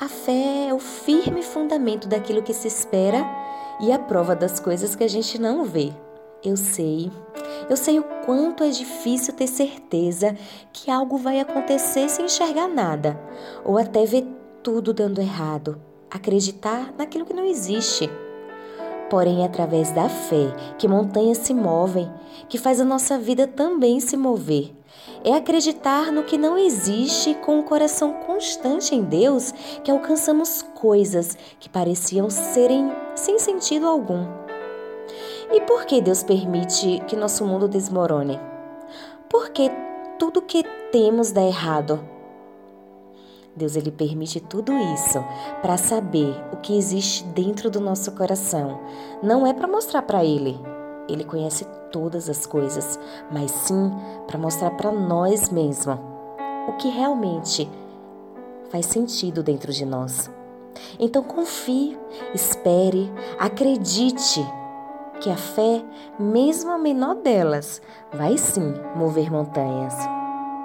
A fé é o firme fundamento daquilo que se espera e a prova das coisas que a gente não vê. Eu sei, eu sei o quanto é difícil ter certeza que algo vai acontecer sem enxergar nada, ou até ver tudo dando errado, acreditar naquilo que não existe. Porém, é através da fé que montanhas se movem, que faz a nossa vida também se mover. É acreditar no que não existe com um coração constante em Deus que alcançamos coisas que pareciam serem sem sentido algum. E por que Deus permite que nosso mundo desmorone? Por que tudo que temos dá errado? Deus ele permite tudo isso para saber o que existe dentro do nosso coração. Não é para mostrar para ele. Ele conhece todas as coisas, mas sim para mostrar para nós mesmos o que realmente faz sentido dentro de nós. Então confie, espere, acredite que a fé, mesmo a menor delas, vai sim mover montanhas.